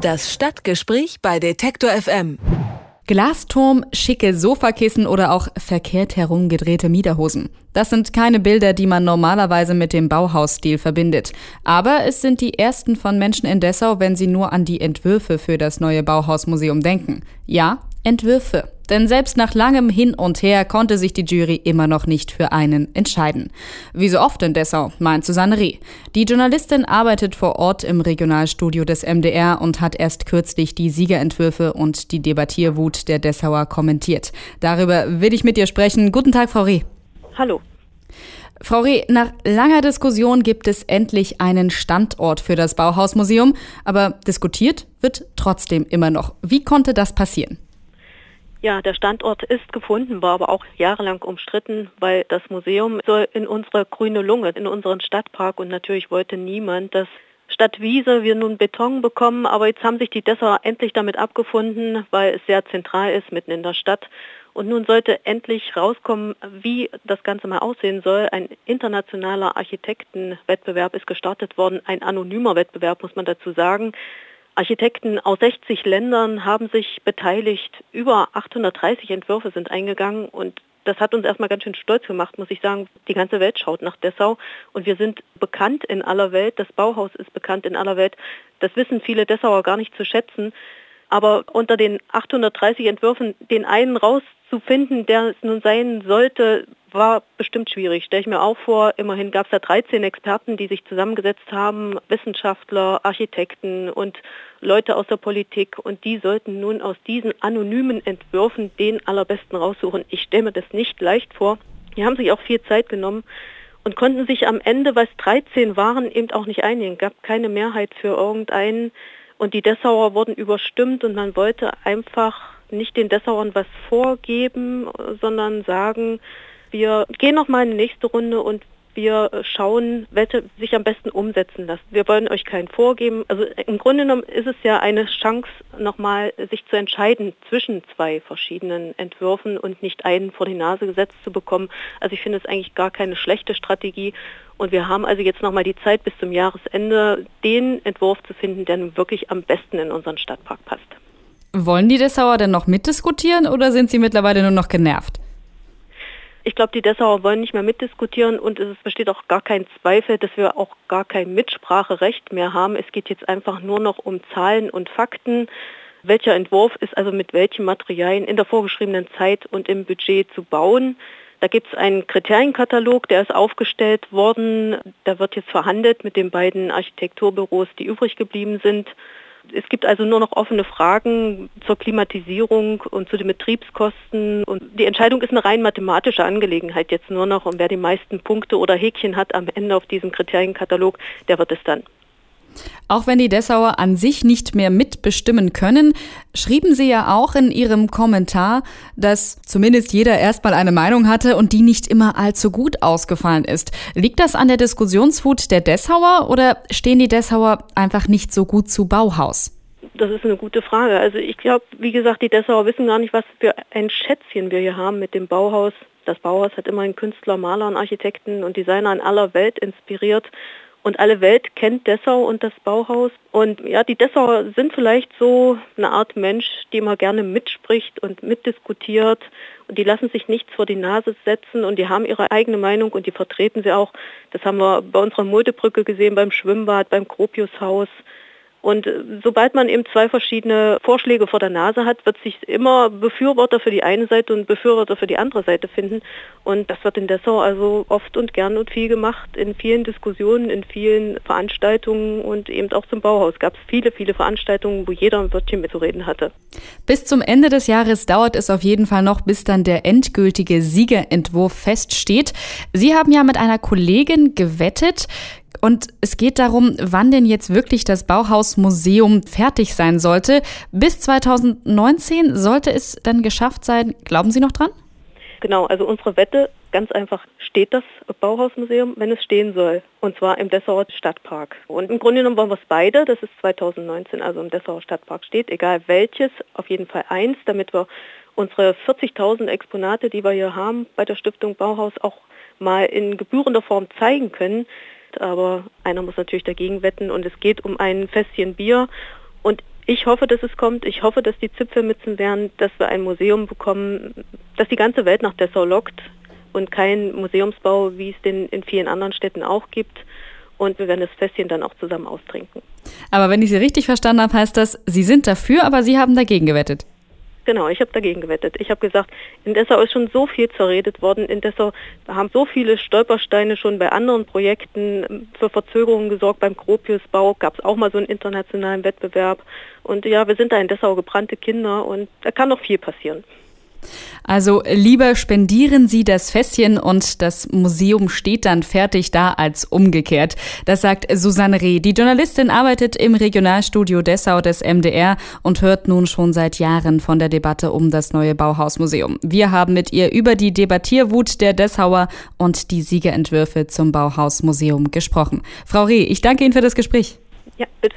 Das Stadtgespräch bei Detektor FM. Glasturm, schicke Sofakissen oder auch verkehrt herumgedrehte Miederhosen. Das sind keine Bilder, die man normalerweise mit dem Bauhausstil verbindet. Aber es sind die ersten von Menschen in Dessau, wenn sie nur an die Entwürfe für das neue Bauhausmuseum denken. Ja, Entwürfe. Denn selbst nach langem Hin und Her konnte sich die Jury immer noch nicht für einen entscheiden. Wie so oft in Dessau, meint Susanne Reh. Die Journalistin arbeitet vor Ort im Regionalstudio des MDR und hat erst kürzlich die Siegerentwürfe und die Debattierwut der Dessauer kommentiert. Darüber will ich mit ihr sprechen. Guten Tag, Frau Reh. Hallo. Frau Reh, nach langer Diskussion gibt es endlich einen Standort für das Bauhausmuseum, aber diskutiert wird trotzdem immer noch. Wie konnte das passieren? Ja, der Standort ist gefunden, war aber auch jahrelang umstritten, weil das Museum soll in unsere grüne Lunge, in unseren Stadtpark und natürlich wollte niemand, dass statt Wiese wir nun Beton bekommen, aber jetzt haben sich die Dessauer endlich damit abgefunden, weil es sehr zentral ist, mitten in der Stadt. Und nun sollte endlich rauskommen, wie das Ganze mal aussehen soll. Ein internationaler Architektenwettbewerb ist gestartet worden, ein anonymer Wettbewerb, muss man dazu sagen. Architekten aus 60 Ländern haben sich beteiligt. Über 830 Entwürfe sind eingegangen und das hat uns erstmal ganz schön stolz gemacht, muss ich sagen. Die ganze Welt schaut nach Dessau und wir sind bekannt in aller Welt. Das Bauhaus ist bekannt in aller Welt. Das wissen viele Dessauer gar nicht zu schätzen. Aber unter den 830 Entwürfen den einen rauszufinden, der es nun sein sollte, war bestimmt schwierig. Stelle ich mir auch vor, immerhin gab es da 13 Experten, die sich zusammengesetzt haben, Wissenschaftler, Architekten und Leute aus der Politik und die sollten nun aus diesen anonymen Entwürfen den allerbesten raussuchen. Ich stelle mir das nicht leicht vor. Die haben sich auch viel Zeit genommen und konnten sich am Ende, weil es 13 waren, eben auch nicht einigen. Es gab keine Mehrheit für irgendeinen und die Dessauer wurden überstimmt und man wollte einfach nicht den Dessauern was vorgeben, sondern sagen, wir gehen noch mal in die nächste Runde und wir schauen, welche sich am besten umsetzen lassen. Wir wollen euch keinen vorgeben. Also im Grunde genommen ist es ja eine Chance, nochmal sich zu entscheiden zwischen zwei verschiedenen Entwürfen und nicht einen vor die Nase gesetzt zu bekommen. Also ich finde es eigentlich gar keine schlechte Strategie. Und wir haben also jetzt nochmal die Zeit bis zum Jahresende, den Entwurf zu finden, der wirklich am besten in unseren Stadtpark passt. Wollen die Dessauer denn noch mitdiskutieren oder sind sie mittlerweile nur noch genervt? Ich glaube, die Dessauer wollen nicht mehr mitdiskutieren und es besteht auch gar kein Zweifel, dass wir auch gar kein Mitspracherecht mehr haben. Es geht jetzt einfach nur noch um Zahlen und Fakten. Welcher Entwurf ist also mit welchen Materialien in der vorgeschriebenen Zeit und im Budget zu bauen? Da gibt es einen Kriterienkatalog, der ist aufgestellt worden. Da wird jetzt verhandelt mit den beiden Architekturbüros, die übrig geblieben sind. Es gibt also nur noch offene Fragen zur Klimatisierung und zu den Betriebskosten. Und die Entscheidung ist eine rein mathematische Angelegenheit jetzt nur noch. Und wer die meisten Punkte oder Häkchen hat am Ende auf diesem Kriterienkatalog, der wird es dann. Auch wenn die Dessauer an sich nicht mehr mitbestimmen können, schrieben sie ja auch in ihrem Kommentar, dass zumindest jeder erstmal eine Meinung hatte und die nicht immer allzu gut ausgefallen ist. Liegt das an der Diskussionswut der Dessauer oder stehen die Dessauer einfach nicht so gut zu Bauhaus? Das ist eine gute Frage. Also ich glaube, wie gesagt, die Dessauer wissen gar nicht, was für ein Schätzchen wir hier haben mit dem Bauhaus. Das Bauhaus hat immerhin Künstler, Maler und Architekten und Designer in aller Welt inspiriert. Und alle Welt kennt Dessau und das Bauhaus. Und ja, die Dessauer sind vielleicht so eine Art Mensch, die immer gerne mitspricht und mitdiskutiert. Und die lassen sich nichts vor die Nase setzen und die haben ihre eigene Meinung und die vertreten sie auch. Das haben wir bei unserer Muldebrücke gesehen, beim Schwimmbad, beim Gropiushaus. Und äh, sobald man eben zwei verschiedene Vorschläge vor der Nase hat, wird sich immer Befürworter für die eine Seite und Befürworter für die andere Seite finden. Und das wird in Dessau also oft und gern und viel gemacht, in vielen Diskussionen, in vielen Veranstaltungen und eben auch zum Bauhaus gab es viele, viele Veranstaltungen, wo jeder ein Wörtchen mitzureden hatte. Bis zum Ende des Jahres dauert es auf jeden Fall noch, bis dann der endgültige Siegerentwurf feststeht. Sie haben ja mit einer Kollegin gewettet. Und es geht darum, wann denn jetzt wirklich das Bauhausmuseum fertig sein sollte. Bis 2019 sollte es dann geschafft sein. Glauben Sie noch dran? Genau, also unsere Wette, ganz einfach, steht das Bauhausmuseum, wenn es stehen soll. Und zwar im Dessauer Stadtpark. Und im Grunde genommen wollen wir es beide, dass es 2019 also im Dessauer Stadtpark steht, egal welches, auf jeden Fall eins, damit wir unsere 40.000 Exponate, die wir hier haben bei der Stiftung Bauhaus, auch mal in gebührender Form zeigen können aber einer muss natürlich dagegen wetten und es geht um ein Fässchen Bier. Und Ich hoffe, dass es kommt. Ich hoffe, dass die Zipfelmützen werden, dass wir ein Museum bekommen, das die ganze Welt nach Dessau lockt und kein Museumsbau, wie es den in vielen anderen Städten auch gibt. Und wir werden das Fässchen dann auch zusammen austrinken. Aber wenn ich Sie richtig verstanden habe, heißt das, Sie sind dafür, aber Sie haben dagegen gewettet. Genau, ich habe dagegen gewettet. Ich habe gesagt, in Dessau ist schon so viel zerredet worden. In Dessau haben so viele Stolpersteine schon bei anderen Projekten für Verzögerungen gesorgt. Beim Gropiusbau gab es auch mal so einen internationalen Wettbewerb. Und ja, wir sind da in Dessau gebrannte Kinder und da kann noch viel passieren. Also lieber spendieren Sie das Fässchen und das Museum steht dann fertig da als umgekehrt. Das sagt Susanne Reh. Die Journalistin arbeitet im Regionalstudio Dessau des MDR und hört nun schon seit Jahren von der Debatte um das neue Bauhausmuseum. Wir haben mit ihr über die Debattierwut der Dessauer und die Siegerentwürfe zum Bauhausmuseum gesprochen. Frau Reh, ich danke Ihnen für das Gespräch. Ja, bitte.